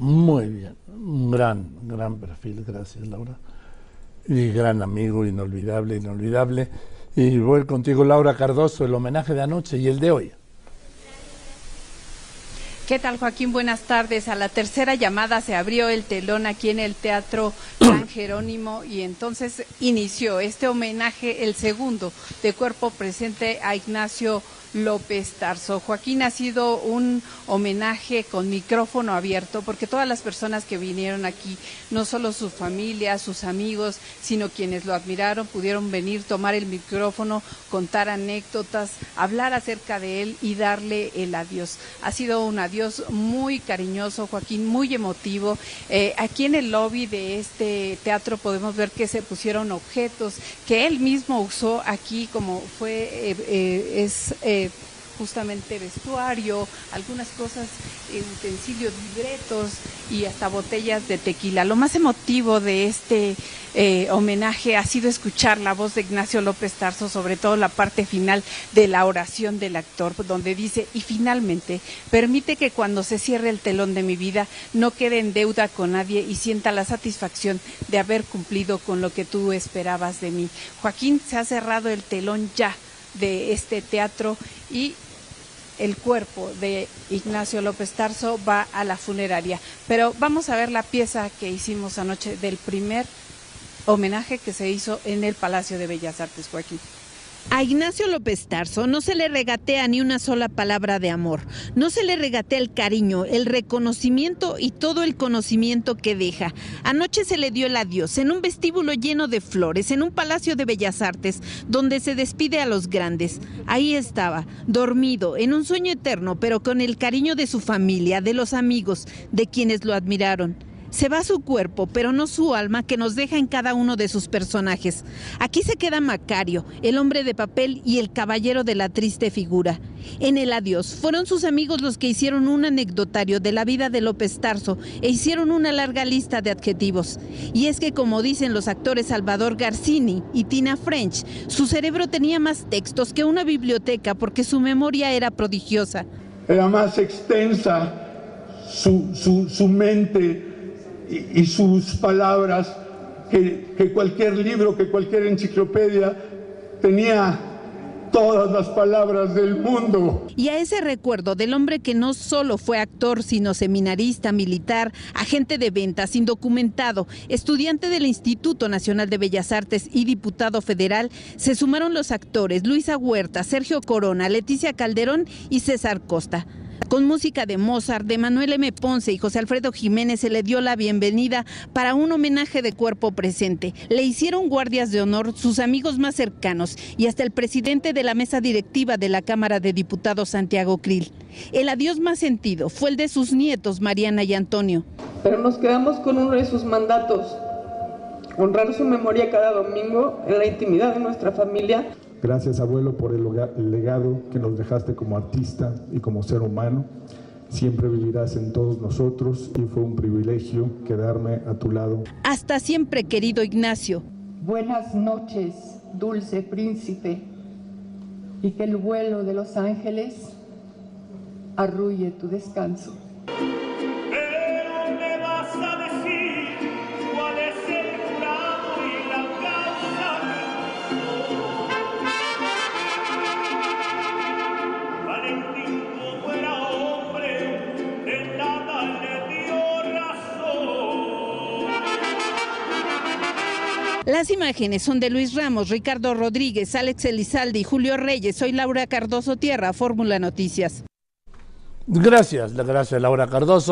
Muy bien, un gran, gran perfil, gracias Laura. Y gran amigo, inolvidable, inolvidable. Y voy contigo, Laura Cardoso, el homenaje de anoche y el de hoy. ¿Qué tal, Joaquín? Buenas tardes. A la tercera llamada se abrió el telón aquí en el Teatro San Jerónimo y entonces inició este homenaje, el segundo, de cuerpo presente a Ignacio López Tarso. Joaquín ha sido un homenaje con micrófono abierto porque todas las personas que vinieron aquí, no solo su familia, sus amigos, sino quienes lo admiraron, pudieron venir, tomar el micrófono, contar anécdotas, hablar acerca de él y darle el adiós. Ha sido un adiós muy cariñoso, Joaquín, muy emotivo. Eh, aquí en el lobby de este teatro podemos ver que se pusieron objetos que él mismo usó aquí, como fue, eh, eh, es justamente vestuario, algunas cosas, utensilios, libretos y hasta botellas de tequila. Lo más emotivo de este eh, homenaje ha sido escuchar la voz de Ignacio López Tarso, sobre todo la parte final de la oración del actor, donde dice, y finalmente, permite que cuando se cierre el telón de mi vida no quede en deuda con nadie y sienta la satisfacción de haber cumplido con lo que tú esperabas de mí. Joaquín, se ha cerrado el telón ya de este teatro y el cuerpo de Ignacio López Tarso va a la funeraria. Pero vamos a ver la pieza que hicimos anoche del primer homenaje que se hizo en el Palacio de Bellas Artes, Joaquín. A Ignacio López Tarso no se le regatea ni una sola palabra de amor, no se le regatea el cariño, el reconocimiento y todo el conocimiento que deja. Anoche se le dio el adiós en un vestíbulo lleno de flores, en un palacio de bellas artes, donde se despide a los grandes. Ahí estaba, dormido, en un sueño eterno, pero con el cariño de su familia, de los amigos, de quienes lo admiraron. Se va su cuerpo, pero no su alma que nos deja en cada uno de sus personajes. Aquí se queda Macario, el hombre de papel y el caballero de la triste figura. En el adiós fueron sus amigos los que hicieron un anecdotario de la vida de López Tarso e hicieron una larga lista de adjetivos. Y es que como dicen los actores Salvador Garcini y Tina French, su cerebro tenía más textos que una biblioteca porque su memoria era prodigiosa. Era más extensa su, su, su mente y, sus palabras que, que cualquier libro, que cualquier enciclopedia tenía todas las palabras del mundo. Y a ese recuerdo del hombre que no solo fue actor, sino seminarista, militar, agente de ventas, indocumentado, estudiante del Instituto Nacional de Bellas Artes y diputado federal, se sumaron los actores Luisa Huerta, Sergio Corona, Leticia Calderón y César Costa. Con música de Mozart, de Manuel M. Ponce y José Alfredo Jiménez se le dio la bienvenida para un homenaje de cuerpo presente. Le hicieron guardias de honor sus amigos más cercanos y hasta el presidente de la mesa directiva de la Cámara de Diputados, Santiago Krill. El adiós más sentido fue el de sus nietos, Mariana y Antonio. Pero nos quedamos con uno de sus mandatos, honrar su memoria cada domingo en la intimidad de nuestra familia Gracias abuelo por el legado que nos dejaste como artista y como ser humano. Siempre vivirás en todos nosotros y fue un privilegio quedarme a tu lado. Hasta siempre, querido Ignacio. Buenas noches, dulce príncipe, y que el vuelo de los ángeles arrulle tu descanso. Las imágenes son de Luis Ramos, Ricardo Rodríguez, Alex Elizalde y Julio Reyes. Soy Laura Cardoso Tierra, Fórmula Noticias. Gracias, gracias Laura Cardoso.